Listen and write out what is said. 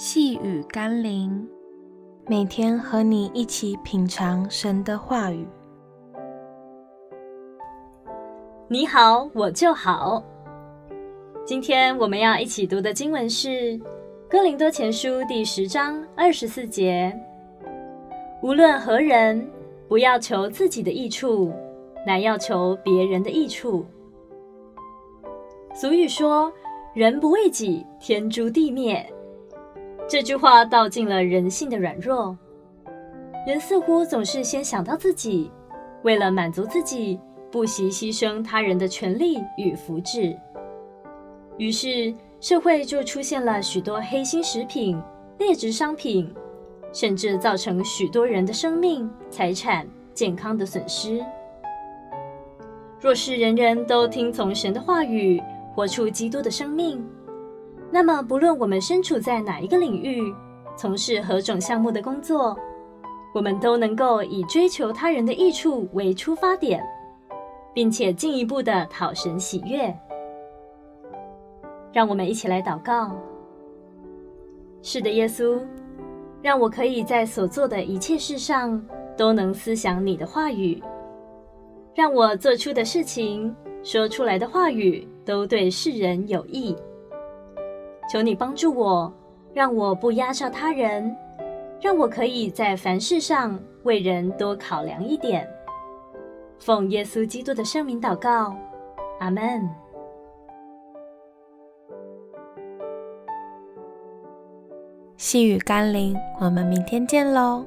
细雨甘霖，每天和你一起品尝神的话语。你好，我就好。今天我们要一起读的经文是《哥林多前书》第十章二十四节：无论何人，不要求自己的益处，乃要求别人的益处。俗语说：“人不为己，天诛地灭。”这句话道尽了人性的软弱。人似乎总是先想到自己，为了满足自己，不惜牺牲他人的权利与福祉。于是，社会就出现了许多黑心食品、劣质商品，甚至造成许多人的生命、财产、健康的损失。若是人人都听从神的话语，活出基督的生命，那么，不论我们身处在哪一个领域，从事何种项目的工作，我们都能够以追求他人的益处为出发点，并且进一步的讨神喜悦。让我们一起来祷告。是的，耶稣，让我可以在所做的一切事上都能思想你的话语，让我做出的事情、说出来的话语都对世人有益。求你帮助我，让我不压榨他人，让我可以在凡事上为人多考量一点。奉耶稣基督的圣名祷告，阿门。细雨甘霖，我们明天见喽。